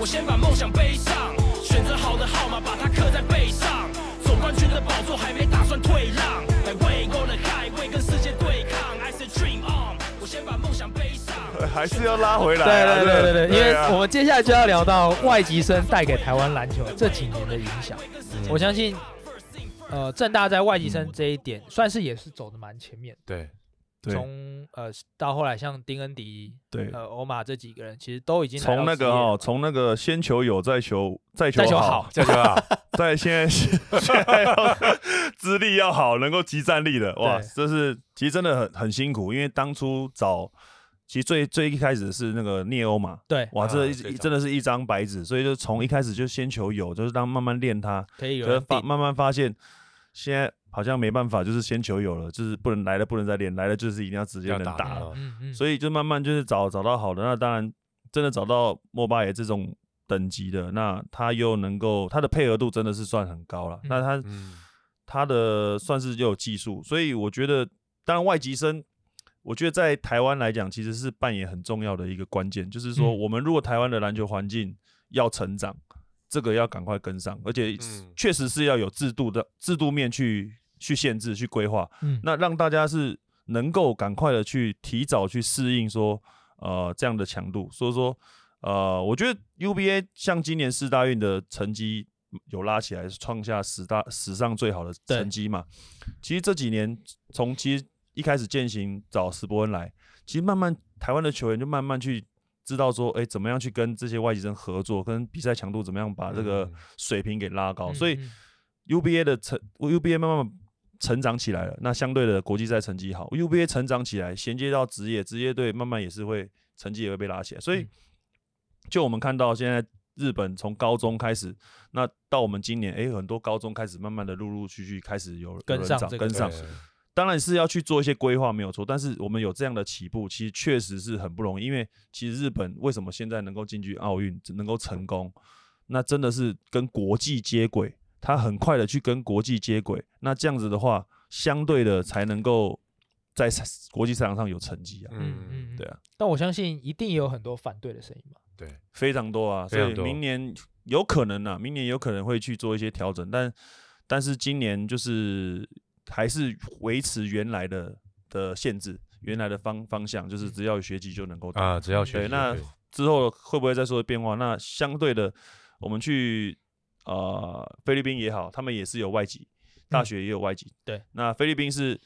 我先把梦想背上，选择好的号码，把它刻在背上。总冠军的宝座还没打算退让，来为够了海，为跟世界对抗。I said dream on，我先把梦想背上。还是要拉回来、啊。对对对对对，对啊、因为我们接下来就要聊到外籍生带给台湾篮球这几年的影响。嗯、我相信，呃，正大在外籍生这一点、嗯、算是也是走的蛮前面。对。从呃到后来，像丁恩迪、对。呃欧马这几个人，其实都已经从那个哦，从那个先求有，再求再求好，再求好，在现在 现在资历要好，能够集战力的哇，这是其实真的很很辛苦，因为当初找其实最最一开始是那个聂欧马，对，哇，这一真的是一张白纸，所以就从一开始就先求有，就是当慢慢练他，可以有可是发慢慢发现现在。好像没办法，就是先求有了，就是不能来了，不能再练，来了就是一定要直接能打了，所以就慢慢就是找找到好的，那当然真的找到莫巴耶这种等级的，那他又能够他的配合度真的是算很高了，那他他的算是又有技术，所以我觉得当然外籍生，我觉得在台湾来讲其实是扮演很重要的一个关键，就是说我们如果台湾的篮球环境要成长，这个要赶快跟上，而且确实是要有制度的制度面去。去限制、去规划，嗯，那让大家是能够赶快的去提早去适应说，呃，这样的强度。所以说，呃，我觉得 UBA 像今年四大运的成绩有拉起来，创下十大史上最好的成绩嘛。其实这几年从其实一开始践行找斯伯恩来，其实慢慢台湾的球员就慢慢去知道说，哎，怎么样去跟这些外籍生合作，跟比赛强度怎么样把这个水平给拉高。所以 UBA 的成 UBA 慢慢。成长起来了，那相对的国际赛成绩好，UBA 成长起来，衔接到职业，职业队慢慢也是会成绩也会被拉起来。所以，就我们看到现在日本从高中开始，那到我们今年，哎、欸，很多高中开始慢慢的陆陆续续开始有跟上，跟上。当然是要去做一些规划没有错，但是我们有这样的起步，其实确实是很不容易。因为其实日本为什么现在能够进军奥运，能够成功，那真的是跟国际接轨。他很快的去跟国际接轨，那这样子的话，相对的才能够在国际赛场上有成绩啊。嗯嗯，对啊。但我相信一定也有很多反对的声音嘛。对，非常多啊。所以明年有可能啊，明年有可能会去做一些调整，但但是今年就是还是维持原来的的限制，原来的方方向，就是只要有学籍就能够啊，只要学籍。对，那之后会不会再说变化？那相对的，我们去。呃，菲律宾也好，他们也是有外籍，大学也有外籍。嗯、对，那菲律宾是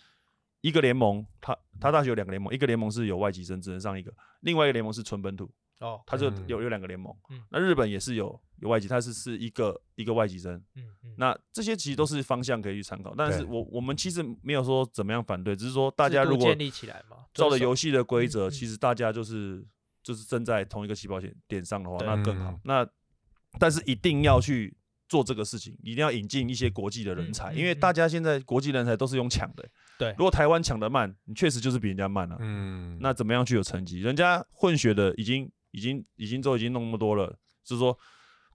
一个联盟，他他大学有两个联盟，一个联盟是有外籍生，只能上一个；另外一个联盟是纯本土。哦，他就有有两个联盟。嗯，那日本也是有有外籍，他是是一个一个外籍生。嗯嗯，那这些其实都是方向可以去参考，但是我我们其实没有说怎么样反对，只是说大家如果建立起来嘛，照着游戏的规则，其实大家就是就是站在同一个起跑线点上的话，那更好。那但是一定要去。做这个事情一定要引进一些国际的人才，因为大家现在国际人才都是用抢的。对，如果台湾抢得慢，你确实就是比人家慢了。嗯，那怎么样去有成绩？人家混血的已经、已经、已经都已经弄那么多了，就是说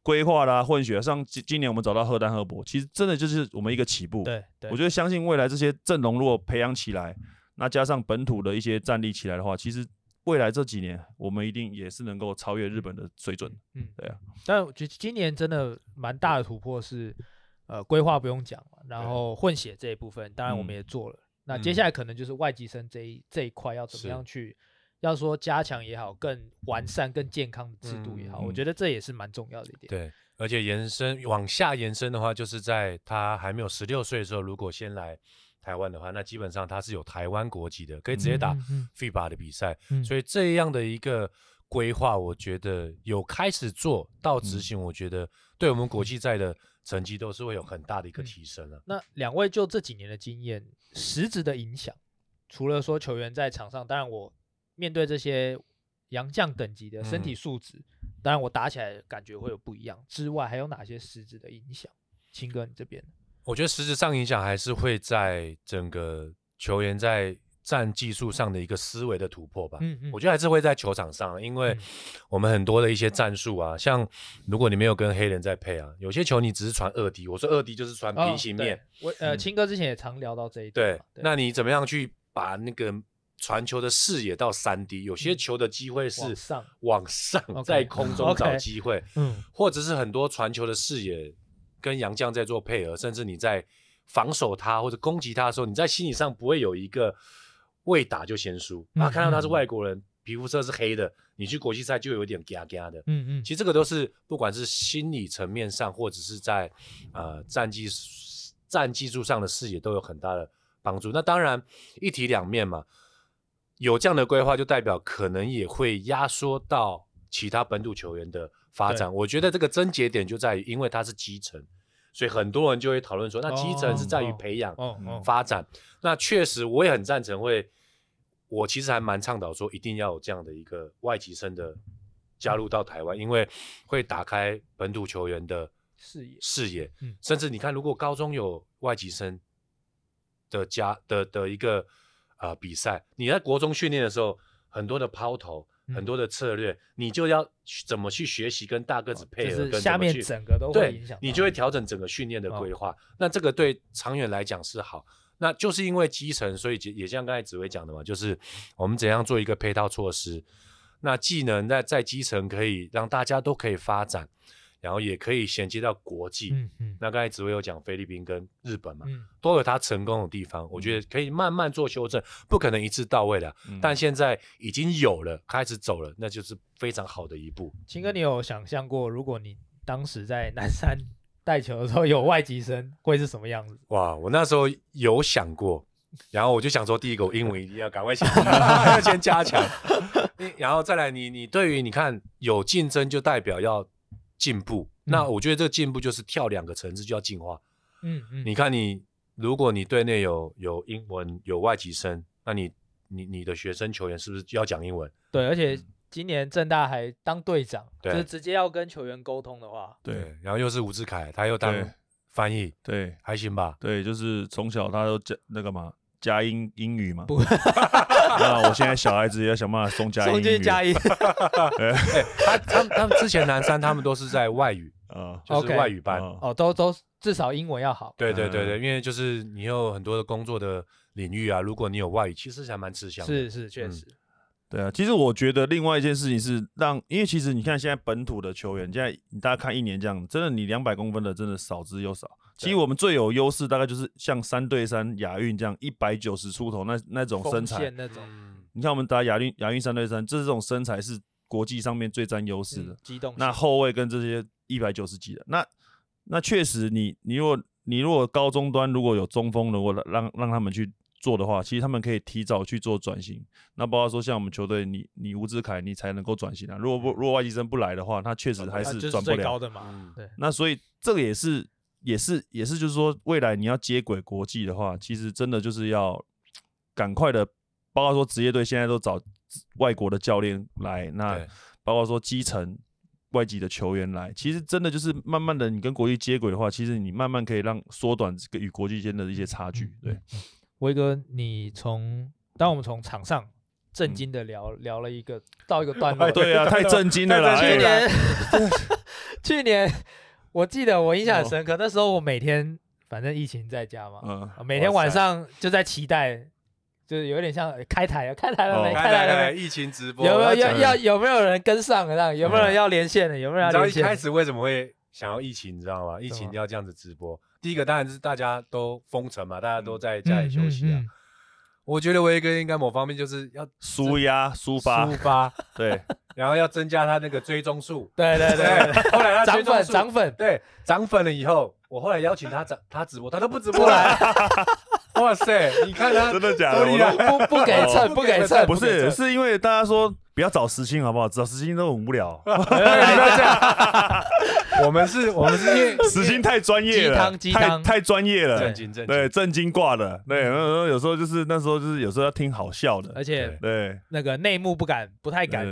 规划啦、混血。像今今年我们找到赫丹、赫伯，其实真的就是我们一个起步。对，我觉得相信未来这些阵容如果培养起来，那加上本土的一些战力起来的话，其实。未来这几年，我们一定也是能够超越日本的水准。嗯，对啊。但我觉得今年真的蛮大的突破是，呃，规划不用讲嘛，然后混血这一部分，当然我们也做了。嗯、那接下来可能就是外籍生这一这一块要怎么样去，要说加强也好，更完善、更健康的制度也好，嗯、我觉得这也是蛮重要的一点。对，而且延伸往下延伸的话，就是在他还没有十六岁的时候，如果先来。台湾的话，那基本上他是有台湾国籍的，可以直接打 FIBA 的比赛。嗯嗯、所以这样的一个规划，我觉得有开始做到执行，我觉得对我们国际赛的成绩都是会有很大的一个提升了、啊嗯。那两位就这几年的经验，实质的影响，除了说球员在场上，当然我面对这些洋将等级的身体素质，嗯、当然我打起来感觉会有不一样之外，还有哪些实质的影响？青哥，你这边？我觉得实质上影响还是会在整个球员在战技术上的一个思维的突破吧。嗯嗯，我觉得还是会在球场上，因为我们很多的一些战术啊，像如果你没有跟黑人在配啊，有些球你只是传二 D，我说二 D 就是传平行面。我呃，青哥之前也常聊到这一点。对，那你怎么样去把那个传球的视野到三 D，有些球的机会是往上，往上在空中找机会，嗯，或者是很多传球的视野跟杨绛在做配合，甚至你在防守他或者攻击他的时候，你在心理上不会有一个未打就先输，啊，看到他是外国人，皮肤色是黑的，你去国际赛就有点嘎嘎的，嗯嗯，其实这个都是不管是心理层面上，或者是在呃战绩战技术上的视野都有很大的帮助。那当然一体两面嘛。有这样的规划，就代表可能也会压缩到其他本土球员的发展。我觉得这个症结点就在于，因为它是基层，所以很多人就会讨论说，那基层是在于培养、发展。那确实，我也很赞成会，我其实还蛮倡导说，一定要有这样的一个外籍生的加入到台湾，因为会打开本土球员的视野。视野，甚至你看，如果高中有外籍生的加的的一个。啊、呃，比赛你在国中训练的时候，很多的抛投，嗯、很多的策略，你就要怎么去学习跟大个子配合，跟下面整个都会影响，你就会调整整个训练的规划。哦、那这个对长远来讲是好。那就是因为基层，所以也像刚才紫薇讲的嘛，就是我们怎样做一个配套措施，那技能在在基层可以让大家都可以发展。然后也可以衔接到国际，嗯嗯。那刚才紫薇有讲菲律宾跟日本嘛，嗯，都有它成功的地方。我觉得可以慢慢做修正，不可能一次到位的。但现在已经有了，开始走了，那就是非常好的一步。秦哥，你有想象过，如果你当时在南山 带球的时候有外籍生，会是什么样子？哇，我那时候有想过，然后我就想说，第一个我英文一定要赶快先 要先加强，然后再来你，你你对于你看有竞争就代表要。进步，那我觉得这个进步就是跳两个层次就要进化。嗯嗯，你看你，如果你队内有有英文有外籍生，那你你你的学生球员是不是要讲英文？对，而且今年郑大还当队长，对就是直接要跟球员沟通的话，对，然后又是吴志凯，他又当翻译，对，还行吧？对，就是从小他都讲那个嘛。加英英语嘛？不，那我现在小孩子也要想办法送加英语。加英。他他他们之前南山他们都是在外语啊，就是外语班哦，都都至少英文要好。对对对对，因为就是你有很多的工作的领域啊，如果你有外语，其实还蛮吃香的。是是，确实。对啊，其实我觉得另外一件事情是让，因为其实你看现在本土的球员，现在你大家看一年这样，真的你两百公分的真的少之又少。其实我们最有优势大概就是像三对三亚运这样一百九十出头那那种身材，那种。你看我们打亚运亚运三对三，这种身材是国际上面最占优势的。机动。那后卫跟这些一百九十几的，那那确实你你如果你如果高中端如果有中锋，如果让让他们去。做的话，其实他们可以提早去做转型。那包括说，像我们球队，你你吴志凯，你才能够转型啊。如果不如果外籍生不来的话，他确实还是转不了的嘛。对。那所以这个也是也是也是，就是说未来你要接轨国际的话，其实真的就是要赶快的。包括说职业队现在都找外国的教练来，那包括说基层外籍的球员来，其实真的就是慢慢的，你跟国际接轨的话，其实你慢慢可以让缩短这个与国际间的一些差距。对。威哥，你从当我们从场上震惊的聊、嗯、聊了一个到一个段 落，对啊，太震惊了啦！去年，去年我记得我印象很深刻，哦、那时候我每天反正疫情在家嘛，嗯、每天晚上就在期待，就是有点像开台了，开台了没？开台了没？疫情直播有没有要要有没有人跟上？这样有没有人要连线的？有没有人要连线？你知道一开始为什么会想要疫情？你知道我觉得威哥应该某方面就是要舒压、抒发、抒发，对，然后要增加他那个追踪数，对对对。后来他涨粉，涨粉，对，涨粉了以后，我后来邀请他涨，他直播，他都不直播了。哇塞，你看他真的假的？不不给蹭，不给蹭，不是，是因为大家说不要找时兴好不好？找时兴都很无聊。我们是，我们是因为时兴太专业了，太太专业了，正经正经，对，正经挂的，对，然后有时候就是那时候就是有时候要听好笑的，而且对。那个内幕不敢，不太敢，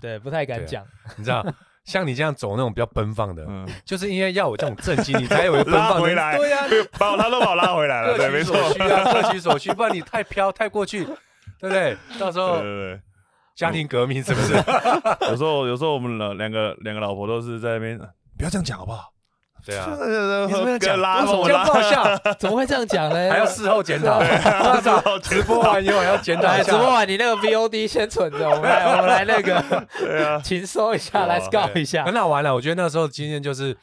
对，不太敢讲。你知道，像你这样走那种比较奔放的，就是因为要我这种正经，你才有奔放回来。对呀，把他都把我拉回来了，对，没错，各取所需啊，各取所需，不然你太飘太过去，对不对？到时候。家庭革命是不是？有时候，有时候我们老两个两个老婆都是在那边，不要这样讲好不好？对啊，你怎么讲？拉我拉，不好笑，怎么会这样讲呢？还要事后检讨，直播完以后还要检讨。直播完你那个 VOD 先存着，我们来我们来那个，对啊，请收一下，来告一下。很好玩了，我觉得那时候经验就是，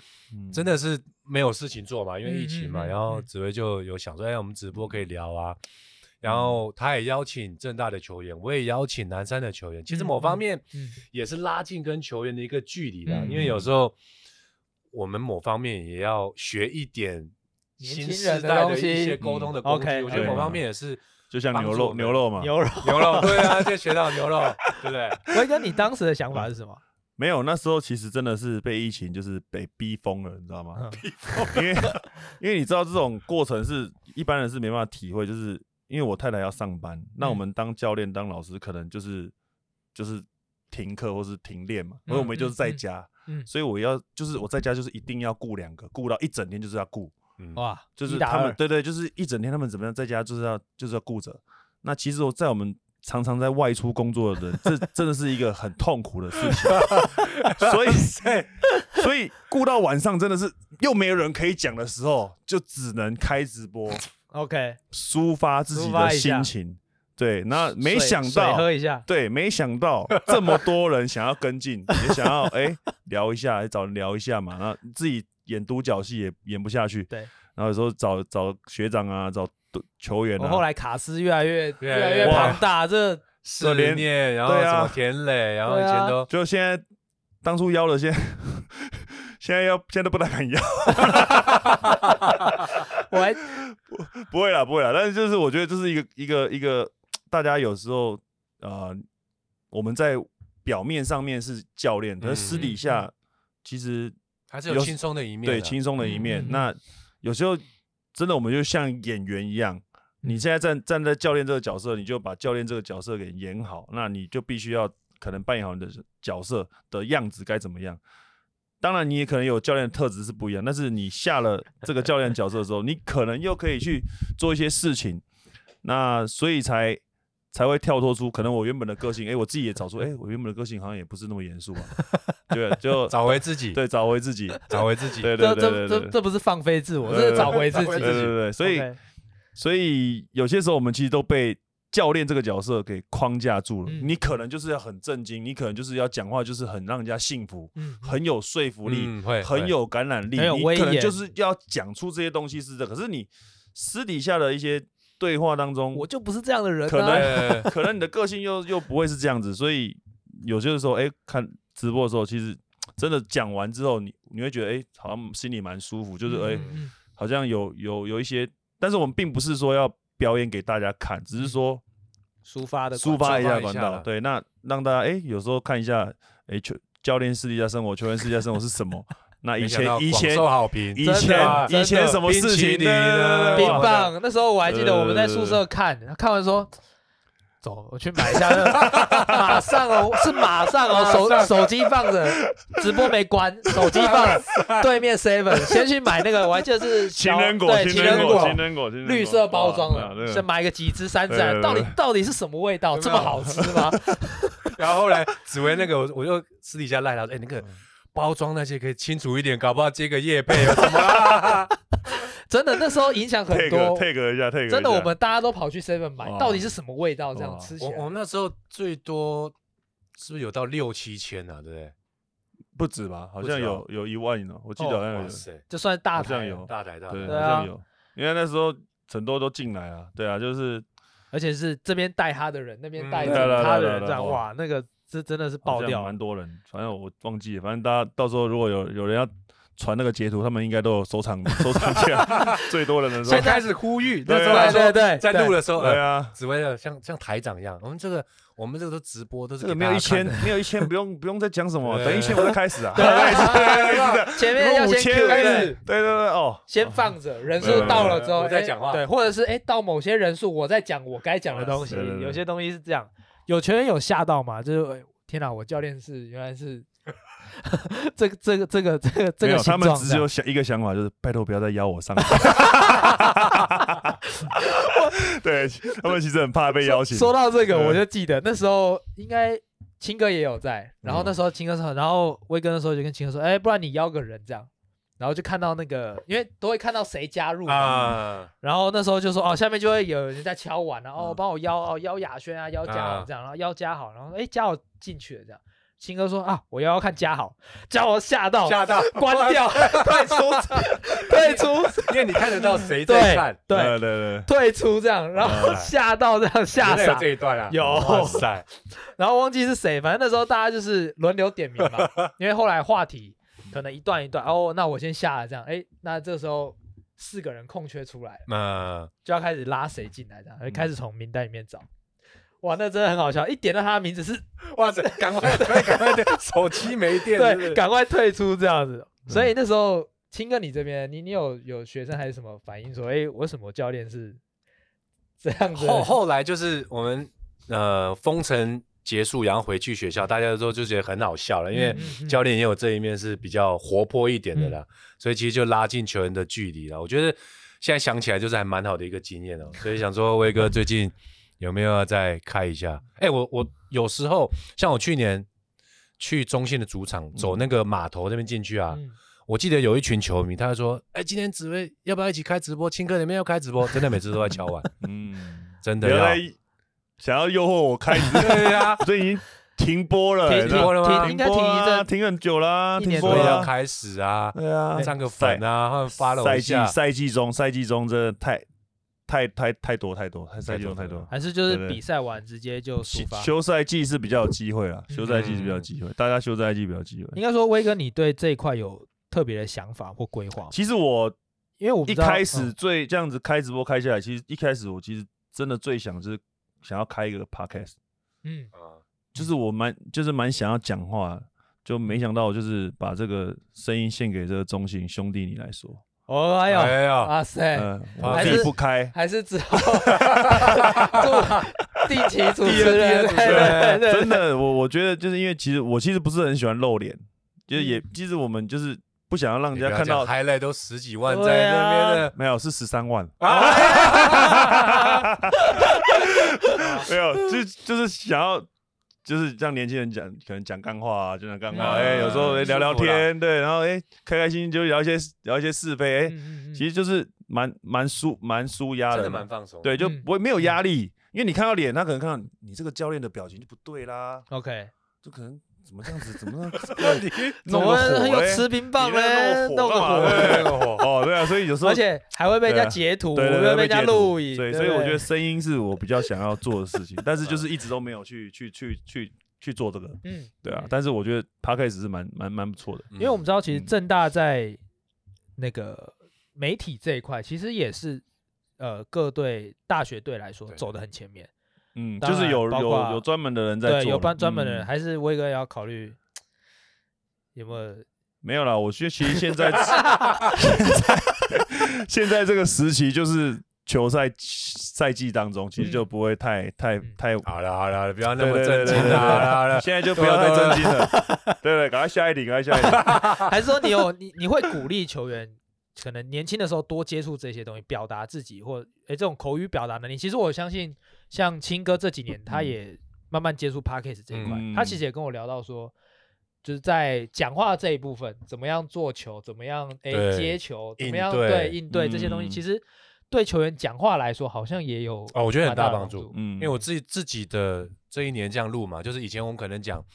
真的是没有事情做嘛，因为疫情嘛，然后紫薇就有想说，哎，我们直播可以聊啊。然后他也邀请正大的球员，我也邀请南山的球员。其实某方面也是拉近跟球员的一个距离的，因为有时候我们某方面也要学一点新时代的一些沟通的工具。我觉得某方面也是，就像牛肉牛肉嘛，牛肉牛肉，对啊，就学到牛肉，对不对？威哥，你当时的想法是什么？没有，那时候其实真的是被疫情就是被逼疯了，你知道吗？逼疯，因为因为你知道这种过程是一般人是没办法体会，就是。因为我太太要上班，那我们当教练、当老师，可能就是就是停课或是停练嘛，因为我们就是在家，所以我要就是我在家就是一定要顾两个，顾到一整天就是要顾，哇，就是他们对对，就是一整天他们怎么样在家就是要就是要顾着。那其实我在我们常常在外出工作的人，这真的是一个很痛苦的事情，所以所以顾到晚上真的是又没有人可以讲的时候，就只能开直播。OK，抒发自己的心情，对，那没想到，喝一下，对，没想到 这么多人想要跟进，也想要哎聊一下，找人聊一下嘛，那自己演独角戏也演不下去，对，然后有时候找找学长啊，找球员啊，后来卡斯越来越越来越庞大，这四年，然后什么田磊，然后以前都就现在当初邀了，现在 现在要现在都不太敢邀，我还。不 不会啦，不会啦，但是就是我觉得这是一个一个一个，大家有时候呃，我们在表面上面是教练，可是私底下其实还是有轻松的一面，对，轻松的一面。那有时候真的我们就像演员一样，你现在站站在教练这个角色，你就把教练这个角色给演好，那你就必须要可能扮演好你的角色的样子该怎么样。当然，你也可能有教练的特质是不一样，但是你下了这个教练角色的时候，你可能又可以去做一些事情，那所以才才会跳脱出可能我原本的个性。哎，我自己也找出，哎，我原本的个性好像也不是那么严肃嘛，对，就找回自己，对，找回自己，找回自己，对对对对，这这不是放飞自我，这是找回自己，对对对，所以所以有些时候我们其实都被。教练这个角色给框架住了，嗯、你可能就是要很震惊，你可能就是要讲话就是很让人家信服，嗯、很有说服力，嗯、很有感染力，你可能就是要讲出这些东西是的。可是你私底下的一些对话当中，我就不是这样的人、啊，可能 可能你的个性又又不会是这样子，所以有些时候，哎、欸，看直播的时候，其实真的讲完之后，你你会觉得，哎、欸，好像心里蛮舒服，就是哎、欸，好像有有有一些，但是我们并不是说要。表演给大家看，只是说抒发的抒发一下管道，对，那让大家哎、欸，有时候看一下，哎、欸，球教练私底下生活，球员私底下生活是什么？那以前以前受好评，以前以前什么事情呢？冰棒，那时候我还记得我们在宿舍看，看完说。走，我去买一下那个，马上哦，是马上哦，手手机放着，直播没关，手机放对面 seven，先去买那个，我还记得是 情人果，对，情人果，情人果，绿色包装的，先买个几只三支，到底到底是什么味道，这么好吃吗？然后后来紫薇那个，我我就私底下赖他说，哎，那个包装那些可以清楚一点，搞不好接个叶配啊什么。真的，那时候影响很多。take 一下，take 真的，我们大家都跑去 seven 买，到底是什么味道？这样吃起来，我们那时候最多是不是有到六七千啊？对不对？不止吧？好像有有一万呢。我记得好像有，就算大台有大台大对，好像有。因为那时候很多都进来了，对啊，就是而且是这边带他的人，那边带他的人，这样哇，那个这真的是爆掉，蛮多人。反正我忘记了，反正大家到时候如果有有人要。传那个截图，他们应该都有收藏 收藏起来。最多的人先开始呼吁，那时候来说，对，在录的时候，对啊，紫薇的像像台长一样，我们这个我们这个都直播，都是没有一千，没有一千，不用不用再讲什么，等一千我再开始啊。对，前面要先开始，对对对，哦，先放着，人数到了之后再讲话，对，或者是哎到某些人数我再讲我该讲的东西，有些东西是这样，有球员有吓到吗？就是天哪，我教练是原来是。这个这个这个这个这个，他们只有想一个想法，就是拜托不要再邀我上。对，他们其实很怕被邀请。说到这个，我就记得那时候应该青哥也有在，然后那时候青哥说，然后威哥那时候就跟青哥说，哎，不然你邀个人这样，然后就看到那个，因为都会看到谁加入啊，然后那时候就说哦，下面就会有人在敲碗，然后帮我邀哦邀雅轩啊，邀嘉豪这样，然后邀嘉好，然后哎嘉豪进去了这样。青哥说啊，我要要看嘉豪，嘉豪吓到，吓到，关掉，退出，退出，因为你看得到谁在看，对。对对，退出这样，然后吓到这样吓傻。这一段啊，有，然后忘记是谁，反正那时候大家就是轮流点名嘛，因为后来话题可能一段一段，哦，那我先下了这样，哎，那这时候四个人空缺出来，嗯，就要开始拉谁进来这样，开始从名单里面找。哇，那真的很好笑！一点到他的名字是，哇塞，赶快退，赶快退，手机没电，对，赶快退出这样子。所以那时候，青哥你这边，你你有有学生还是什么反应说，哎，为什么教练是这样子？后后来就是我们呃封城结束，然后回去学校，大家都就觉得很好笑了，因为教练也有这一面是比较活泼一点的啦，所以其实就拉近球员的距离了。我觉得现在想起来就是还蛮好的一个经验哦。所以想说，威哥最近。有没有要再开一下？哎、欸，我我有时候像我去年去中信的主场，走那个码头那边进去啊，嗯、我记得有一群球迷，他就说：“哎、欸，今天紫薇要不要一起开直播？青哥你们要开直播？” 真的每次都在敲碗，嗯，真的要想要诱惑我开直播，对呀，所以已经停播了，停播了吗？应该停一阵，停很久啦，一年多要开始啊，对啊，上个粉啊，或者发了赛季赛季中赛季中真的太。太太太多太多，太赛季太多，还是就是比赛完直接就出发。休赛季是比较有机会啦，休赛季是比较机会，大家休赛季比较机会。应该说，威哥，你对这一块有特别的想法或规划？其实我，因为我一开始最这样子开直播开下来，其实一开始我其实真的最想就是想要开一个 podcast，嗯就是我蛮就是蛮想要讲话，就没想到就是把这个声音献给这个中信兄弟你来说。哦，哎呦，哇塞，还是不开，还是之后 定期主持人，真的，我我觉得就是因为其实我其实不是很喜欢露脸，就是也其实我们就是不想要让人家看到，highlight 都十几万在那边的，没有是十三万，没有，就就是想要。就是让年轻人讲，可能讲干话啊，就讲干话，哎，有时候聊聊天，对，然后哎，开开心心就聊一些聊一些是非，哎，其实就是蛮蛮舒蛮舒压的，蛮放松，对，就不会没有压力，因为你看到脸，他可能看到你这个教练的表情就不对啦，OK，就可能。怎么这样子？怎么 怎么很有吃冰棒嘞？弄个火，弄个火哦，对啊，所以有时候而且还会被人家截图，会被人家录影，对，所以我觉得声音是我比较想要做的事情，但是就是一直都没有去去去去去做这个，嗯，对啊，但是我觉得 Podcast 是蛮蛮蛮不错的，因为我们知道其实正大在那个媒体这一块，其实也是呃各队大学队来说走得很前面。嗯，就是有有有专门的人在做，对，有专专门的人，还是威哥要考虑有没有？没有啦，我觉得其实现在现在 现在这个时期就是球赛赛季当中，其实就不会太太太好了好了，不要那么震惊了，好了好了，现在就不要再震惊了，对对，赶快下一题，赶快下一题。还是说你有你你会鼓励球员？可能年轻的时候多接触这些东西，表达自己或诶这种口语表达能力。其实我相信，像青哥这几年，他也慢慢接触 Podcast 这一块。嗯、他其实也跟我聊到说，就是在讲话这一部分，怎么样做球，怎么样诶对接球，怎么样对，对应对这些东西，嗯、其实对球员讲话来说，好像也有哦，我觉得很大帮助。嗯，因为我自己自己的这一年这样录嘛，就是以前我们可能讲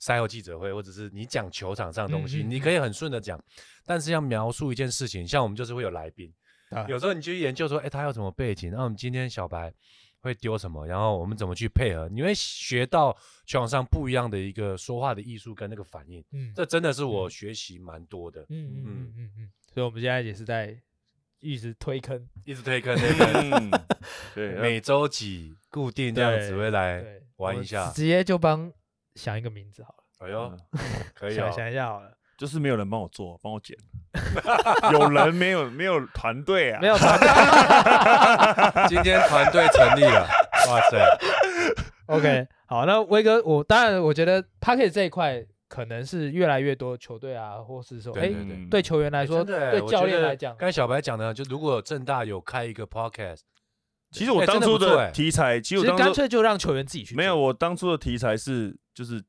赛后记者会，或者是你讲球场上的东西，嗯、你可以很顺的讲。但是要描述一件事情，像我们就是会有来宾，啊、有时候你去研究说，哎、欸，他有什么背景？然后我们今天小白会丢什么？然后我们怎么去配合？你会学到球场上不一样的一个说话的艺术跟那个反应。嗯，这真的是我学习蛮多的。嗯嗯嗯嗯嗯。所以我们现在也是在一直推坑，一直推坑 那个。对，每周几固定这样子会来玩一下，直接就帮想一个名字好了。哎呦，可以、哦、想想一下好了。就是没有人帮我做，帮我剪。有人没有没有团队啊？没有团队。今天团队成立了，哇塞！OK，好，那威哥，我当然我觉得 Podcast 这一块可能是越来越多球队啊，或是说，哎，对球员来说，对教练来讲，刚才小白讲的，就如果正大有开一个 Podcast，其实我当初的题材，其实干脆就让球员自己去。没有，我当初的题材是就是。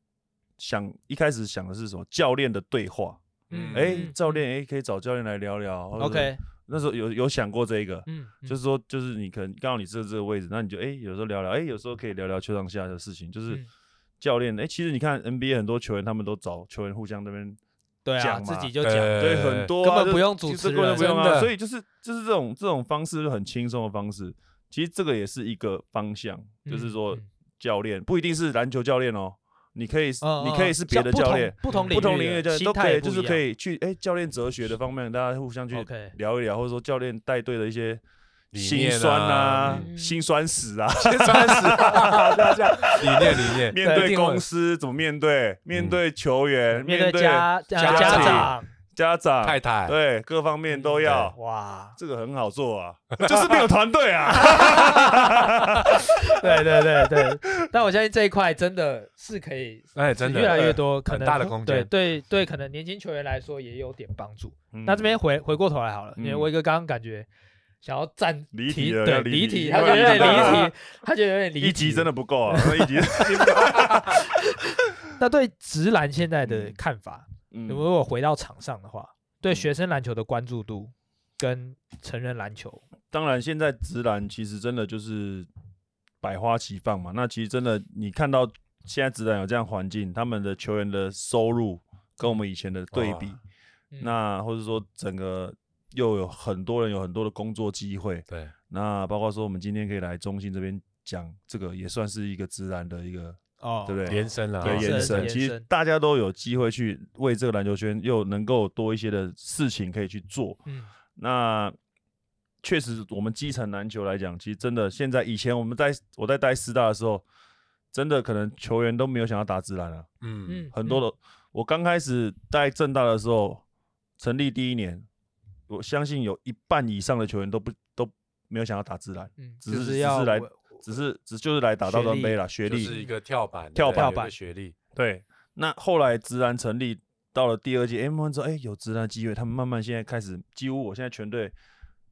想一开始想的是什么？教练的对话，嗯，哎，教练，哎，可以找教练来聊聊。OK，那时候有有想过这个，嗯，就是说，就是你可能刚好你坐这个位置，那你就哎，有时候聊聊，哎，有时候可以聊聊球场下的事情，就是教练，哎，其实你看 NBA 很多球员，他们都找球员互相那边对啊，自己就讲，对，很多根本不用主持，根本不用啊，所以就是就是这种这种方式就很轻松的方式，其实这个也是一个方向，就是说教练不一定是篮球教练哦。你可以，你可以是别的教练，不同不同领域的教练都可以，就是可以去哎，教练哲学的方面，大家互相去聊一聊，或者说教练带队的一些心酸啊、心酸史啊、心酸史，这样。理念理念，面对公司怎么面对，面对球员，面对家家长。家长、太太，对各方面都要哇，这个很好做啊，就是没有团队啊。对对对对，但我相信这一块真的是可以，哎，真的越来越多，可能大的空间。对对对，可能年轻球员来说也有点帮助。那这边回回过头来好了，因为威哥刚刚感觉想要站离题，对离题，他觉得有点离题，他觉得有点离题，一集真的不够啊，一集。那对直男现在的看法？如果回到场上的话，对学生篮球的关注度跟成人篮球，当然现在直篮其实真的就是百花齐放嘛。那其实真的你看到现在直篮有这样环境，他们的球员的收入跟我们以前的对比，那或者说整个又有很多人有很多的工作机会，对，那包括说我们今天可以来中信这边讲这个，也算是一个直男的一个。哦，对不对？延伸了，对，延伸。其实大家都有机会去为这个篮球圈又能够多一些的事情可以去做。嗯，那确实，我们基层篮球来讲，其实真的现在以前我们在我在带师大的时候，真的可能球员都没有想要打职篮了。嗯嗯，很多的。我刚开始带正大的时候，成立第一年，我相信有一半以上的球员都不都没有想要打职篮，只是只是来。只是只就是来打大专杯了，学历是一个跳板，跳板的学历。对，那后来直男成立到了第二届 M1 之后，哎，有直男机会，他们慢慢现在开始，几乎我现在全队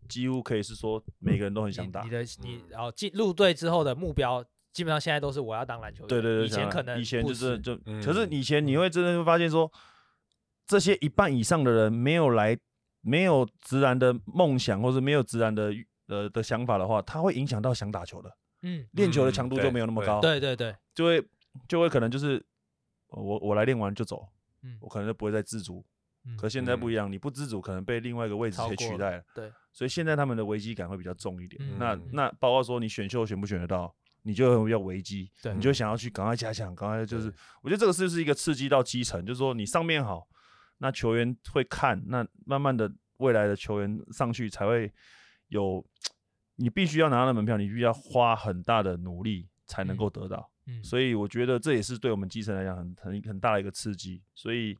几乎可以是说每个人都很想打。你的你然后进入队之后的目标，基本上现在都是我要当篮球员。对对对，以前可能以前就是就，可是以前你会真的会发现说，这些一半以上的人没有来，没有直男的梦想，或者没有直男的呃的想法的话，他会影响到想打球的。嗯，练球的强度就没有那么高，对对对，就会就会可能就是我我来练完就走，嗯，我可能就不会再自主，嗯，可现在不一样，你不自主可能被另外一个位置给取代了，对，所以现在他们的危机感会比较重一点，那那包括说你选秀选不选得到，你就要危机，对，你就想要去赶快加强，赶快就是，我觉得这个是是一个刺激到基层，就是说你上面好，那球员会看，那慢慢的未来的球员上去才会有。你必须要拿到的门票，你必须要花很大的努力才能够得到。嗯，嗯，所以我觉得这也是对我们基层来讲很很很大的一个刺激。所以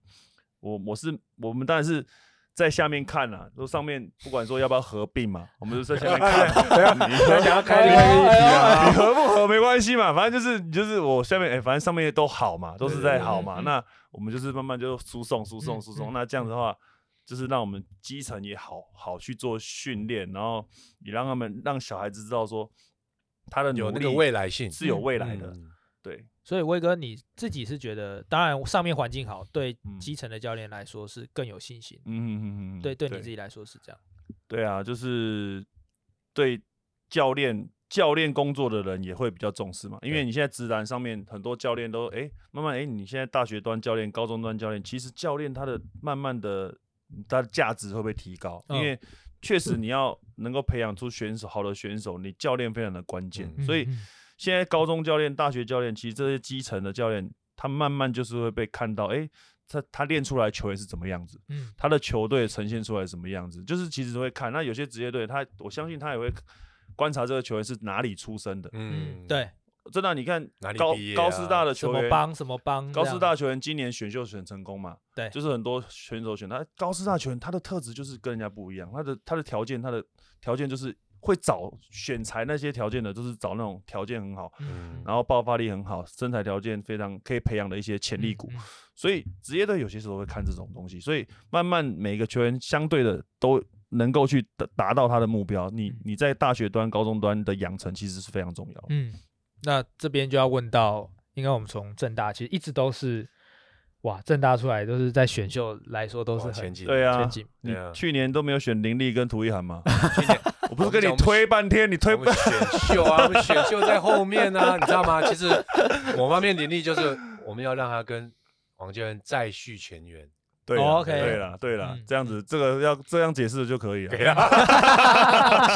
我我是我们当然是在下面看啦，说上面不管说要不要合并嘛，我们就在下面看。你想要开一个议题啊，你合不合没关系嘛，反正就是就是我下面哎、欸，反正上面都好嘛，都是在好嘛。那我们就是慢慢就输送输送输送。那这样子的话。就是让我们基层也好好去做训练，然后也让他们让小孩子知道说，他的有那个未来性是有未来的。嗯、对，所以威哥你自己是觉得，当然上面环境好，对基层的教练来说是更有信心。嗯嗯嗯嗯，对，对你自己来说是这样。对啊，就是对教练教练工作的人也会比较重视嘛，因为你现在直男上面很多教练都哎、欸、慢慢哎、欸，你现在大学端教练、高中端教练，其实教练他的慢慢的。它的价值会不会提高？因为确实你要能够培养出选手，好的选手，你教练非常的关键。所以现在高中教练、大学教练，其实这些基层的教练，他慢慢就是会被看到，哎，他他练出来球员是怎么样子？他的球队呈现出来什么样子？就是其实会看。那有些职业队，他我相信他也会观察这个球员是哪里出生的。嗯，对。真的，你看高高师大的球员，什么帮什么帮？高师大球员今年选秀选成功嘛？对，就是很多选手选他。高师大球员他的特质就是跟人家不一样，他的他的条件，他的条件就是会找选材那些条件的，就是找那种条件很好，然后爆发力很好，身材条件非常可以培养的一些潜力股。所以职业队有些时候会看这种东西，所以慢慢每个球员相对的都能够去达达到他的目标。你你在大学端、高中端的养成其实是非常重要。嗯。那这边就要问到，应该我们从正大其实一直都是哇，正大出来都是在选秀来说都是很前景，对啊，你去年都没有选林立跟涂一涵吗？去年我不是跟你推半天，你推不选秀啊？我们选秀在后面啊，你知道吗？其实某方面林立就是我们要让他跟王建恩再续前缘。对，OK，对了，对了，这样子这个要这样解释就可以了。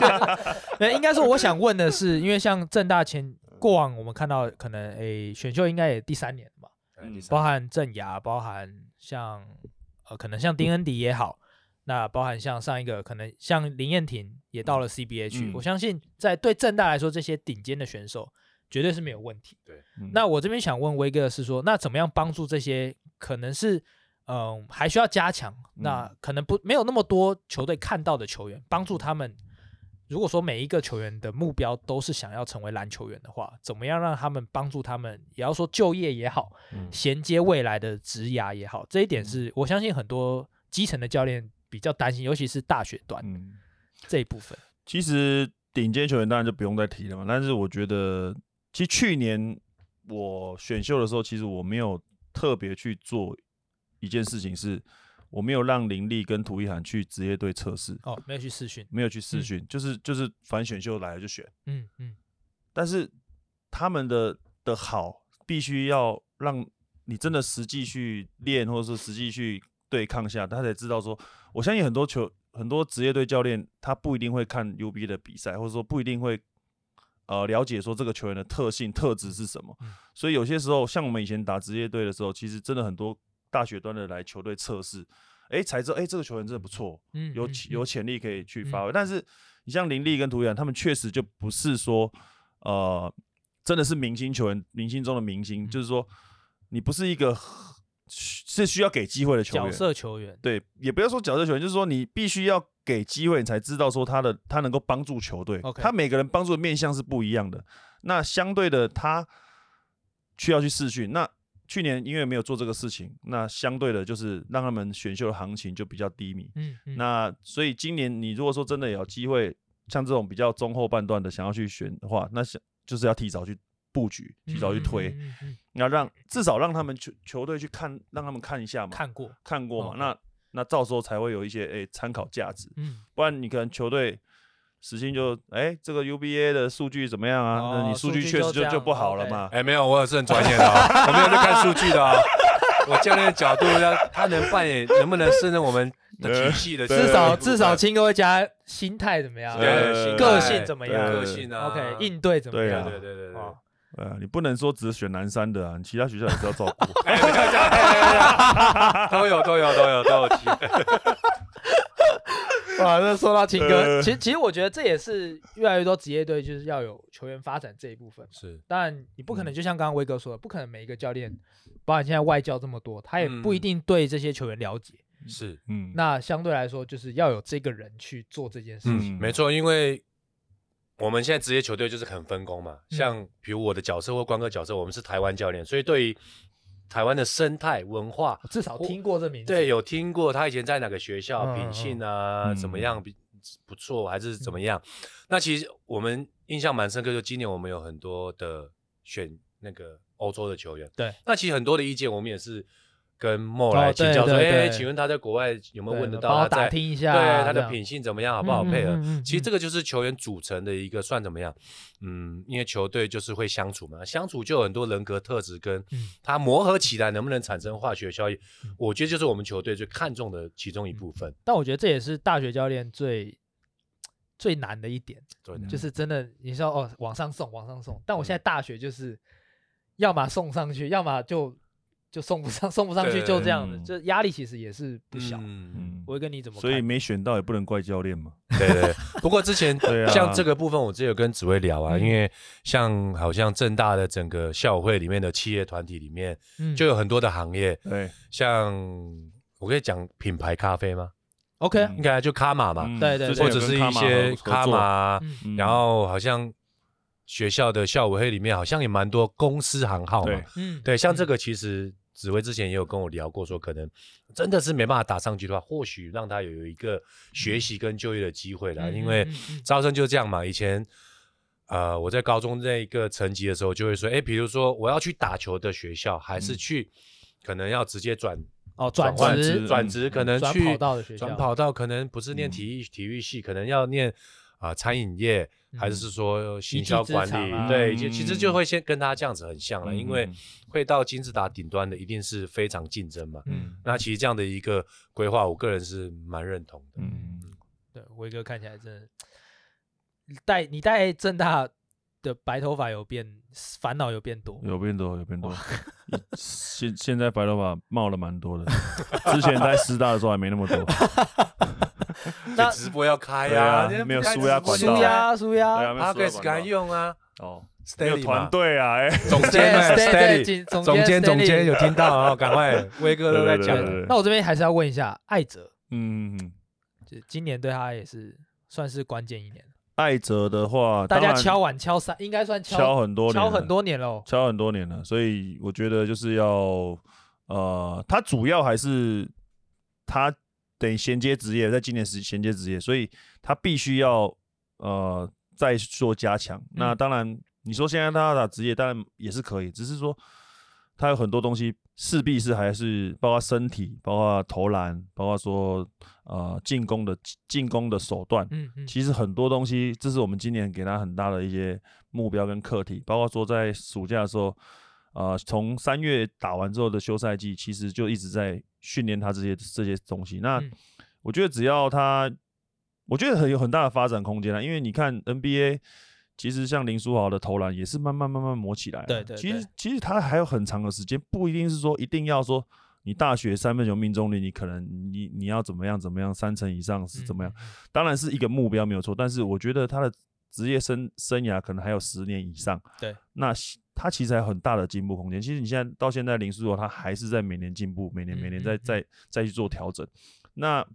那应该说，我想问的是，因为像正大前过往我们看到可能诶选秀应该也第三年嘛。包含郑雅，包含像呃，可能像丁恩迪也好，那包含像上一个，可能像林彦廷也到了 CBA 去。嗯、我相信在对正大来说，这些顶尖的选手绝对是没有问题。对，那我这边想问威哥的是说，那怎么样帮助这些可能是嗯、呃、还需要加强，那可能不没有那么多球队看到的球员，帮助他们。如果说每一个球员的目标都是想要成为篮球员的话，怎么样让他们帮助他们，也要说就业也好，衔接未来的职涯也好，这一点是我相信很多基层的教练比较担心，尤其是大学段这一部分。其实顶尖球员当然就不用再提了嘛，但是我觉得，其实去年我选秀的时候，其实我没有特别去做一件事情是。我没有让林立跟涂一涵去职业队测试哦，没有去试训，没有去试训，嗯，就是就是反正选秀来了就选，嗯嗯。但是他们的的好，必须要让你真的实际去练，或者说实际去对抗下，他才知道说。我相信很多球很多职业队教练，他不一定会看 UBA 的比赛，或者说不一定会呃了解说这个球员的特性特质是什么。嗯，所以有些时候，像我们以前打职业队的时候，其实真的很多。大学端的来球队测试，哎，才知道，哎，这个球员真的不错，嗯，有有潜力可以去发挥。嗯、但是你像林立跟涂一涵，他们确实就不是说，呃，真的是明星球员，明星中的明星，嗯、就是说，你不是一个是需要给机会的球员，角色球员，对，也不要说角色球员，就是说你必须要给机会，你才知道说他的他能够帮助球队。他每个人帮助的面向是不一样的，那相对的他需要去试训，那。去年因为没有做这个事情，那相对的就是让他们选秀的行情就比较低迷。嗯，嗯，那所以今年你如果说真的有机会，像这种比较中后半段的想要去选的话，那想就是要提早去布局，提早去推，嗯嗯嗯嗯，要让至少让他们球球队去看，让他们看一下嘛，看过看过嘛，哦，那那到时候才会有一些诶参考价值。嗯，不然你可能球队。时薪就哎，这个 UBA 的数据怎么样啊？哦、那你数据确实就就，就不好了嘛。哎，没有，我也是很专业的、哦，我没有在看数据的、哦。我教练的角度，要 他能扮演，能不能胜任我们的体系的？至少至少青哥会加心态怎么样？对，个性怎么样？个性啊，OK，应对怎么样？对对对对对。呃、啊，你不能说只选南山的啊，你其他学校也是要照顾。都有都有都有都有。哇，那说到青哥，呃、其实其实我觉得这也是越来越多职业队就是要有球员发展这一部分。是，当然你不可能就像刚刚威哥说的，不可能每一个教练，包括现在外教这么多，他也不一定对这些球员了解。是，嗯，那相对来说就是要有这个人去做这件事情。嗯、没错，因为我们现在职业球队就是很分工嘛，像比如我的角色或光哥角色，我们是台湾教练，所以对于。台湾的生态文化，至少听过这名字。对，有听过他以前在哪个学校，品性啊，怎么样比不错，还是怎么样？那其实我们印象蛮深刻，就今年我们有很多的选那个欧洲的球员。对，那其实很多的意见，我们也是。跟莫来请教说，哎，请问他在国外有没有问得到？他打听一下，对他的品性怎么样，好不好配合？其实这个就是球员组成的一个算怎么样？嗯，因为球队就是会相处嘛，相处就有很多人格特质，跟他磨合起来能不能产生化学效应，我觉得就是我们球队最看重的其中一部分。但我觉得这也是大学教练最最难的一点，就是真的你说哦，往上送，往上送。但我现在大学就是要么送上去，要么就。就送不上，送不上去，就这样子，这压力其实也是不小。嗯，我会跟你怎么？所以没选到也不能怪教练嘛。对对。不过之前 像这个部分，我之前有跟紫薇聊啊，因为像好像正大的整个校会里面的企业团体里面，就有很多的行业。对。像我可以讲品牌咖啡吗？OK，应该就卡玛嘛。对对。或者是一些卡玛，然后好像学校的校委会里面好像也蛮多公司行号嘛。嗯。对，像这个其实。紫薇之前也有跟我聊过，说可能真的是没办法打上去的话，或许让他有一个学习跟就业的机会啦。嗯、因为招生就这样嘛。以前，呃，我在高中那一个层级的时候，就会说，哎，比如说我要去打球的学校，还是去可能要直接转哦转职转职，可能去转跑道的学校，转跑道可能不是念体育体育系，可能要念啊餐饮业。还是说行销管理，啊、对，就其实就会先跟他这样子很像了，嗯、因为会到金字塔顶端的一定是非常竞争嘛。嗯，那其实这样的一个规划，我个人是蛮认同的。嗯，对，威哥看起来真的带你带正大的白头发有变，烦恼有变多，有变多，有变多。现现在白头发冒了蛮多的，之前在师大的时候还没那么多。那直播要开呀，没有输压管道，输压输压，他可以敢用啊。哦，有团队啊，哎，总监，Steady，总监，总监有听到啊，赶快，威哥都在讲。那我这边还是要问一下艾哲，嗯嗯，就今年对他也是算是关键一年。艾哲的话，大家敲碗敲三，应该算敲很多敲很多年了，敲很多年了，所以我觉得就是要，呃，他主要还是他。等于衔接职业，在今年是衔接职业，所以他必须要呃再做加强。嗯、那当然，你说现在他要打职业，当然也是可以，只是说他有很多东西势必是还是包括身体，包括投篮，包括说呃进攻的进攻的手段。嗯嗯，其实很多东西，这是我们今年给他很大的一些目标跟课题。包括说在暑假的时候，呃，从三月打完之后的休赛季，其实就一直在。训练他这些这些东西，那我觉得只要他，我觉得很有很大的发展空间啊。因为你看 NBA，其实像林书豪的投篮也是慢慢慢慢磨起来。对对，对，其实其实他还有很长的时间，不一定是说一定要说你大学三分球命中率，你可能你你要怎么样怎么样三成以上是怎么样，当然是一个目标没有错，但是我觉得他的。职业生生涯可能还有十年以上，对，那他其实还有很大的进步空间。其实你现在到现在林书豪，他还是在每年进步，每年每年在在再去做调整。那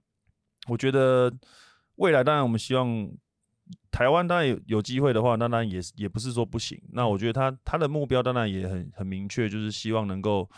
我觉得未来当然我们希望台湾当然有有机会的话，当然也也不是说不行。那我觉得他他的目标当然也很很明确，就是希望能够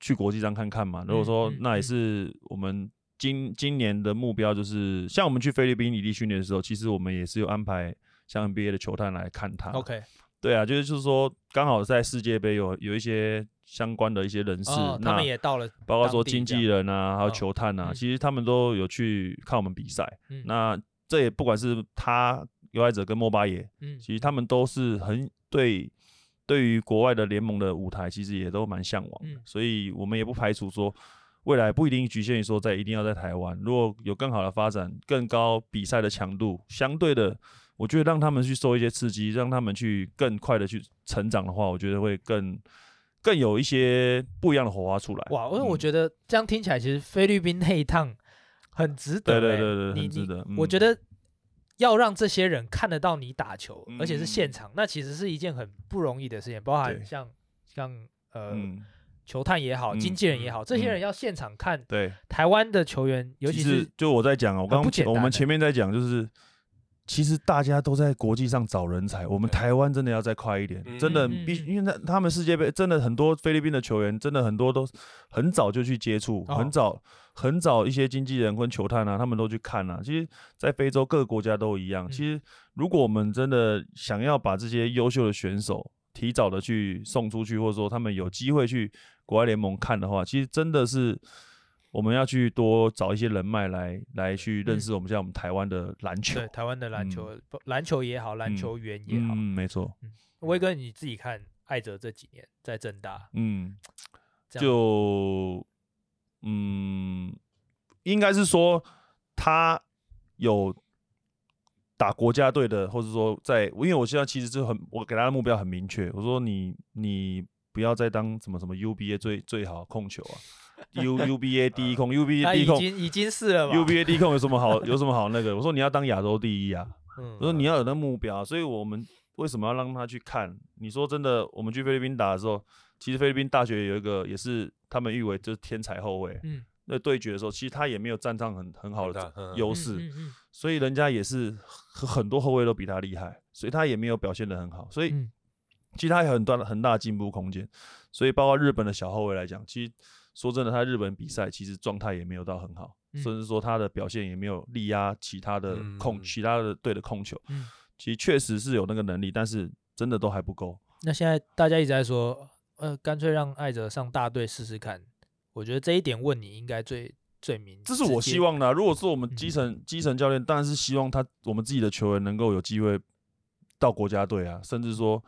去国际上看看嘛。如果说那也是我们今今年的目标，就是像我们去菲律宾异地训练的时候，其实我们也是有安排。像 NBA 的球探来看他，OK，对啊，就是就是说，刚好在世界杯有有一些相关的一些人士，哦、那他们也到了，包括说经纪人啊，还有球探啊，哦、其实他们都有去看我们比赛。嗯、那这也不管是他尤爱者跟莫巴耶，嗯，其实他们都是很对对于国外的联盟的舞台，其实也都蛮向往的。嗯、所以我们也不排除说未来不一定局限于说在一定要在台湾，如果有更好的发展，更高比赛的强度，相对的。我觉得让他们去受一些刺激，让他们去更快的去成长的话，我觉得会更更有一些不一样的火花出来。哇，因为我觉得这样听起来，其实菲律宾那一趟很值得、欸。对对对对，很值得。我觉得要让这些人看得到你打球，嗯、而且是现场，那其实是一件很不容易的事情。包含像像呃、嗯、球探也好，经纪人也好，嗯、这些人要现场看。对台湾的球员，尤其是就我在讲，我刚刚我们前面在讲就是。其实大家都在国际上找人才，我们台湾真的要再快一点，真的必须，因为那他们世界杯真的很多菲律宾的球员，真的很多都很早就去接触，很早很早一些经纪人跟球探啊，他们都去看啊。其实，在非洲各个国家都一样。其实，如果我们真的想要把这些优秀的选手提早的去送出去，或者说他们有机会去国外联盟看的话，其实真的是。我们要去多找一些人脉来来去认识我们像我们台湾的篮球，对台湾的篮球，篮球也好，篮球员也好，嗯，没错。威哥你自己看艾哲这几年在正大，嗯，就嗯，应该是说他有打国家队的，或者说在，因为我现在其实就很，我给他的目标很明确，我说你你不要再当什么什么 UBA 最最好控球啊。U U B A 第一控，U B A 第一控，已经已经是了吧？U B A 第一控有什么好？有什么好那个？我说你要当亚洲第一啊！我说你要有那目标，所以我们为什么要让他去看？你说真的，我们去菲律宾打的时候，其实菲律宾大学有一个也是他们誉为就是天才后卫。嗯，那对决的时候，其实他也没有占上很很好的优势，所以人家也是很多后卫都比他厉害，所以他也没有表现的很好。所以其实他有很大的很大的进步空间。所以包括日本的小后卫来讲，其实。说真的，他日本比赛其实状态也没有到很好，嗯、甚至说他的表现也没有力压其他的控、嗯、其他的队的控球。嗯、其实确实是有那个能力，但是真的都还不够。那现在大家一直在说呃，干脆让艾泽上大队试试看。我觉得这一点问你应该最最明。这是我希望的、啊。如果说我们基层、嗯、基层教练，当然是希望他我们自己的球员能够有机会到国家队啊，甚至说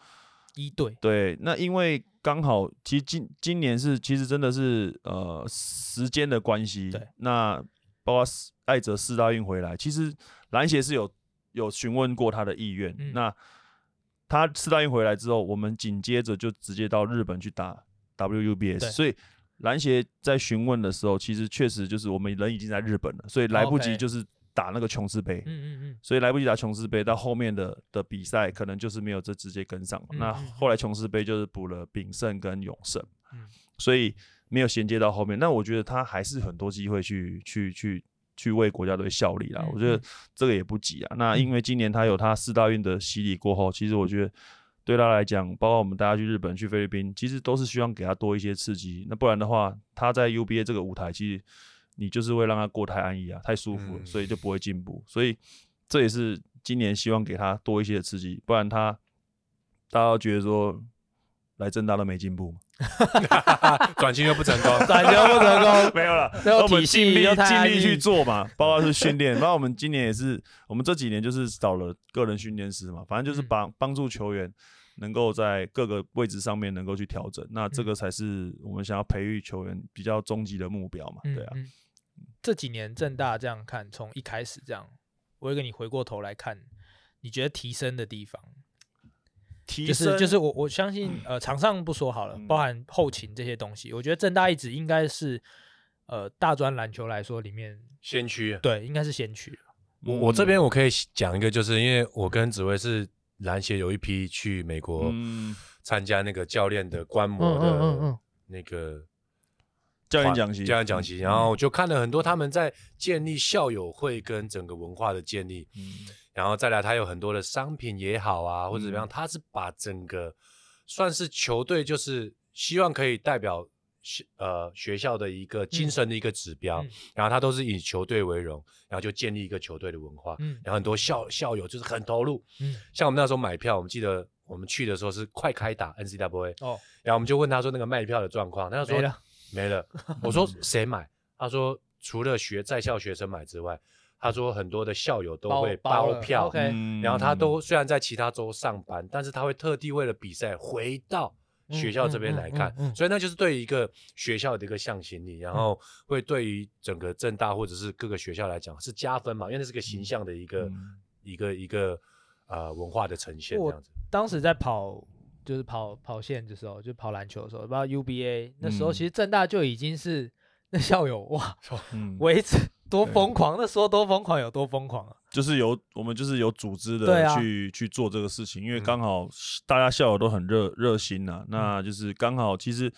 一队。对，那因为刚好其实今今年是其实真的是呃时间的关系。对。那包括艾泽四大运回来，其实篮协是有有询问过他的意愿。嗯、那他四大运回来之后，我们紧接着就直接到日本去打 WUBS，所以。篮协在询问的时候，其实确实就是我们人已经在日本了，所以来不及就是打那个琼斯杯，嗯嗯嗯，所以来不及打琼斯杯，到后面的的比赛可能就是没有这直接跟上。那后来琼斯杯就是补了炳胜跟永胜，所以没有衔接到后面。那我觉得他还是很多机会去去去去为国家队效力啦。我觉得这个也不急啊。那因为今年他有他四大运的洗礼过后，其实我觉得。对他来讲，包括我们大家去日本、去菲律宾，其实都是希望给他多一些刺激。那不然的话，他在 UBA 这个舞台，其实你就是会让他过太安逸啊，太舒服了，嗯、所以就不会进步。所以这也是今年希望给他多一些的刺激，不然他大家都觉得说来正大都没进步嘛。转型又不成功，转型又不成功，没有了。那我们尽力尽力去做嘛，包括是训练，包括我们今年也是，我们这几年就是找了个人训练师嘛，反正就是帮帮助球员能够在各个位置上面能够去调整，那这个才是我们想要培育球员比较终极的目标嘛，对啊。嗯嗯、这几年正大这样看，从一开始这样，我会跟你回过头来看，你觉得提升的地方？就是就是我我相信呃场上不说好了，包含后勤这些东西，我觉得正大一直应该是呃大专篮球来说里面先驱，对，应该是先驱。我我这边我可以讲一个，就是因为我跟紫薇是篮协有一批去美国参加那个教练的观摩的那个教练讲习，教练讲习，然后就看了很多他们在建立校友会跟整个文化的建立。然后再来，他有很多的商品也好啊，或者怎么样，他是把整个算是球队，就是希望可以代表学呃学校的一个精神的一个指标。嗯、然后他都是以球队为荣，然后就建立一个球队的文化。嗯、然后很多校校友就是很投入。嗯、像我们那时候买票，我们记得我们去的时候是快开打 N C W A。哦。然后我们就问他说那个卖票的状况，他就说没了。我说谁买？他说除了学在校学生买之外。他说很多的校友都会包票，然后他都虽然在其他州上班，但是他会特地为了比赛回到学校这边来看，所以那就是对于一个学校的一个向心力，然后会对于整个正大或者是各个学校来讲是加分嘛，因为那是个形象的一个一个一个呃文化的呈现这样子。当时在跑就是跑跑线的时候，就跑篮球的时候，不知道 UBA 那时候，其实正大就已经是那校友哇，维持。多疯狂！那时候多疯狂，有多疯狂啊！就是有我们就是有组织的去、啊、去做这个事情，因为刚好大家校友都很热热心呐、啊，嗯、那就是刚好其实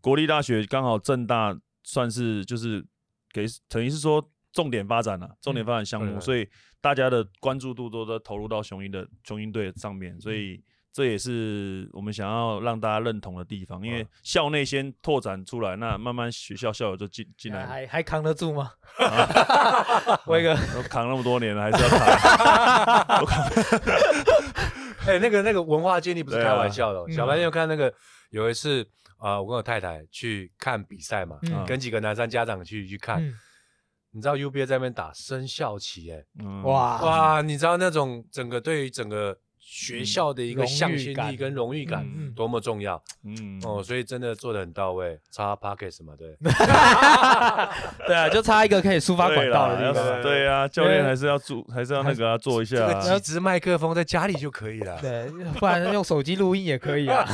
国立大学刚好正大算是就是给等于是说重点发展了、啊，重点发展项目，嗯、所以大家的关注度都在投入到雄鹰的雄鹰队上面，所以。这也是我们想要让大家认同的地方，因为校内先拓展出来，那慢慢学校校友就进进来，还还扛得住吗？威哥都扛那么多年了，还是要扛。哎，那个那个文化建立不是开玩笑的。小白，你有看那个有一次啊，我跟我太太去看比赛嘛，跟几个男生家长去去看，你知道 UBA 在那边打生校旗，哎，哇哇，你知道那种整个对于整个。学校的一个向心力跟荣誉感多么重要，嗯。哦，所以真的做的很到位，差 Podcast 嘛，对，对啊，就差一个可以抒发管道的地方，对啊，教练还是要做，还是要那个要做一下，这个几支麦克风在家里就可以了，对，不然用手机录音也可以啊。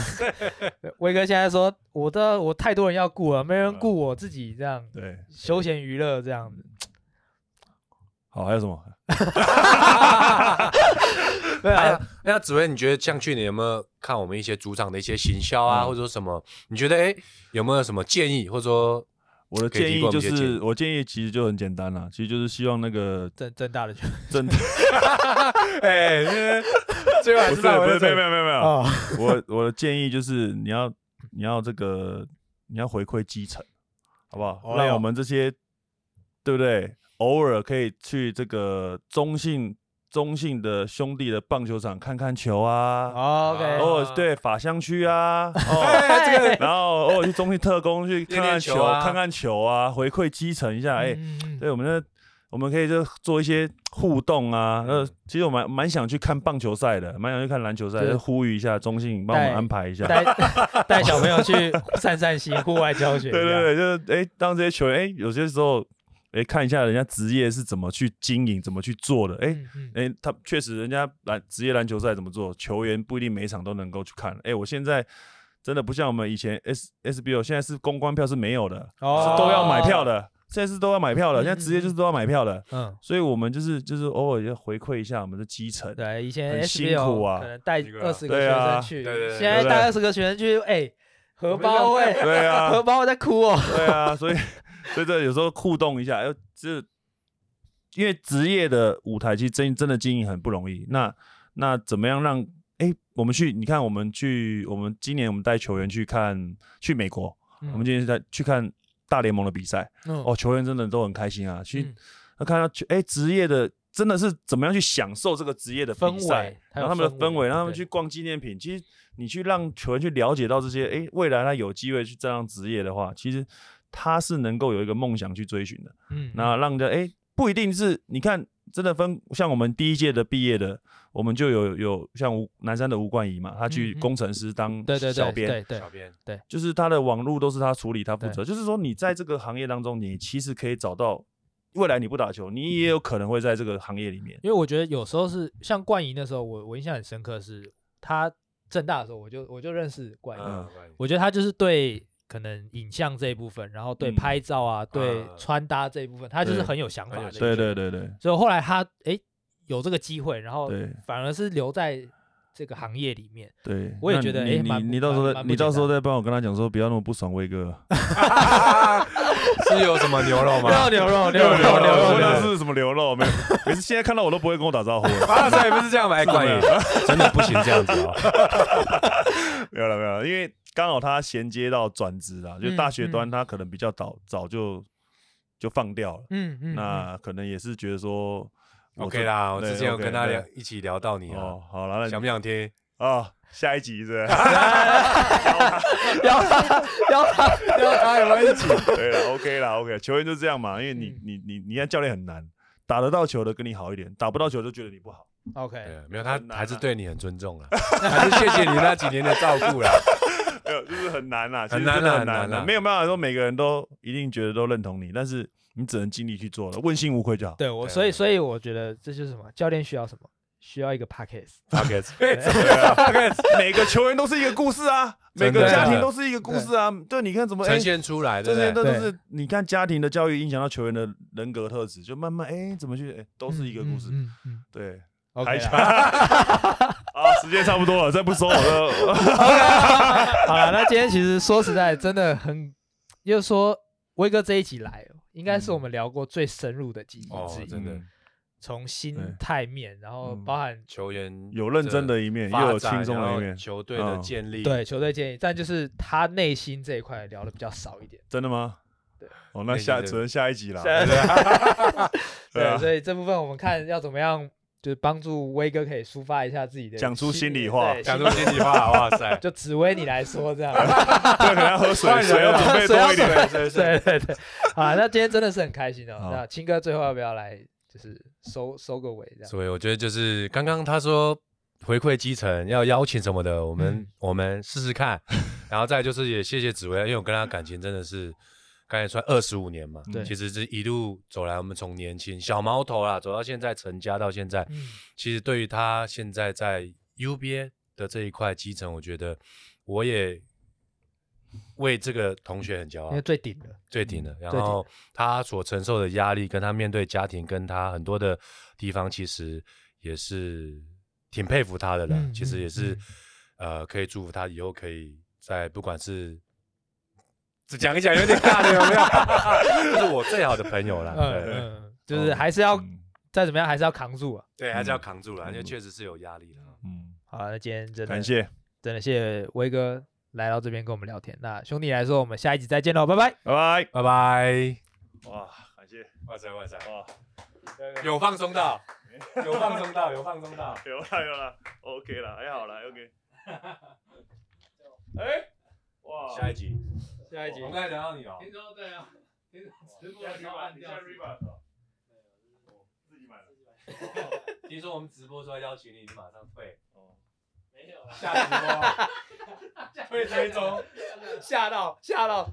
威哥现在说，我的我太多人要顾了，没人顾我自己这样，对，休闲娱乐这样子。好，还有什么？对啊，那紫薇，你觉得像去年有没有看我们一些主场的一些行销啊，或者说什么？你觉得哎，有没有什么建议，或者说我的建议就是，我建议其实就很简单啦，其实就是希望那个政政大的政，哎，最后还是没有没有没有没有没有，我我的建议就是你要你要这个你要回馈基层，好不好？让我们这些对不对？偶尔可以去这个中信。中信的兄弟的棒球场看看球啊。哦、OK，偶尔对法香区啊，哦，然后偶尔去中信特工去看看球，看看球啊，回馈基层一下。哎、对，我们的。我们可以就做一些互动啊，呃，其实我蛮蛮想去看棒球赛的，蛮想去看篮球赛，就呼吁一下中信帮我们安排一下，带 带小朋友去散散心，户外教学。对对对，就是哎，当这些球员哎，有些时候哎，看一下人家职业是怎么去经营，怎么去做的，哎哎、嗯，他确实人家篮职业篮球赛怎么做，球员不一定每场都能够去看。哎，我现在真的不像我们以前 S SBO，现在是公关票是没有的，哦、是都要买票的。现在是都要买票的，现在职业就是都要买票的，嗯，所以我们就是就是偶尔要回馈一下我们的基层，对，以前很辛苦啊，可能带二十个学生去，对对对，现在带二十个学生去，哎，荷包哎，对啊，荷包在哭哦，对啊，所以所以这有时候互动一下，哎，这因为职业的舞台其实真真的经营很不容易，那那怎么样让哎我们去？你看我们去，我们今年我们带球员去看去美国，我们今年在去看。大联盟的比赛，嗯、哦，球员真的都很开心啊！去，他、嗯、看到，哎，职业的真的是怎么样去享受这个职业的氛围，然后他们的氛围，让他们去逛纪念品。其实你去让球员去了解到这些，哎，未来他有机会去这样职业的话，其实他是能够有一个梦想去追寻的。嗯，那让人哎，不一定是你看。真的分像我们第一届的毕业的，我们就有有像吴南山的吴冠仪嘛，他去工程师当小编，对对小编，对，就是他的网络都是他处理，他负责。就是说，你在这个行业当中，你其实可以找到未来你不打球，你也有可能会在这个行业里面。因为我觉得有时候是像冠仪的时候，我我印象很深刻，是他正大的时候，我就我就认识冠仪，嗯，我觉得他就是对。可能影像这一部分，然后对拍照啊，嗯、对穿搭这一部分，他就是很有想法的。对对对对。所以后来他哎有这个机会，然后反而是留在这个行业里面。对，我也觉得哎，你你到时候你到时候再帮我跟他讲说，不要那么不爽，威哥。是有什么牛肉吗？没有牛肉，牛肉，牛肉，牛肉是什么牛肉？没有，每次现在看到我都不会跟我打招呼。发赛不是这样吗？关羽 真的不行这样子啊。没有了，没有了，因为。刚好他衔接到转职啊，就大学端他可能比较早早就就放掉了，嗯嗯，那可能也是觉得说，OK 啦，我之前有跟他聊一起聊到你哦，好了，想不想听啊？下一集是？要他要他要他有没有一起？对了，OK 啦，OK，球员就这样嘛，因为你你你你看教练很难，打得到球的跟你好一点，打不到球就觉得你不好。OK，没有他还是对你很尊重了，还是谢谢你那几年的照顾了。没有，就是很难呐，很难很难的，没有办法说每个人都一定觉得都认同你，但是你只能尽力去做了，问心无愧就好。对我，所以所以我觉得这就是什么，教练需要什么，需要一个 podcast，podcast，每个球员都是一个故事啊，每个家庭都是一个故事啊。对，你看怎么呈现出来的，这些都是你看家庭的教育影响到球员的人格特质，就慢慢哎怎么去哎都是一个故事，嗯嗯，对。OK，啊，时间差不多了，再不说我就。好了，那今天其实说实在，真的很，就是说威哥这一集来，应该是我们聊过最深入的几集之一。真的，从心态面，然后包含球员有认真的一面，又有轻松的一面，球队的建立，对球队建立，但就是他内心这一块聊的比较少一点。真的吗？对。哦，那下只能下一集了。对，所以这部分我们看要怎么样。就是帮助威哥可以抒发一下自己的，讲出心里话，讲出心里话，哇塞！就紫薇你来说这样，对，可能要喝水，水要准备多一点，对对对。好，那今天真的是很开心哦。那青哥最后要不要来，就是收收个尾这样？所以我觉得就是刚刚他说回馈基层要邀请什么的，我们我们试试看。然后再就是也谢谢紫薇，因为我跟他感情真的是。刚才算二十五年嘛，对，其实这一路走来，我们从年轻小毛头啦，走到现在成家到现在，嗯、其实对于他现在在 UBA 的这一块基层，我觉得我也为这个同学很骄傲，因为最顶的，最顶的。然后他所承受的压力，跟他面对家庭，跟他很多的地方，其实也是挺佩服他的了。嗯、其实也是，嗯、呃，可以祝福他以后可以在不管是。讲一讲有点大的有没有？就是我最好的朋友了，嗯，就是还是要再怎么样，还是要扛住啊。对，还是要扛住了，因为确实是有压力的。嗯，好，那今天真的感谢，真的谢谢威哥来到这边跟我们聊天。那兄弟来说，我们下一集再见喽，拜拜，拜拜，拜拜。哇，感谢，哇塞哇塞哇，有放松到。有放松到，有放松到，有啦有啦，OK 了，还好啦，OK。哎，哇，下一集，下一集，我们刚才聊到你哦。听说对啊，听说直播的时候按掉。自己买了。听说我们直播说要邀请你，你马上退。哦，没有。下直播，退追踪，吓到吓到。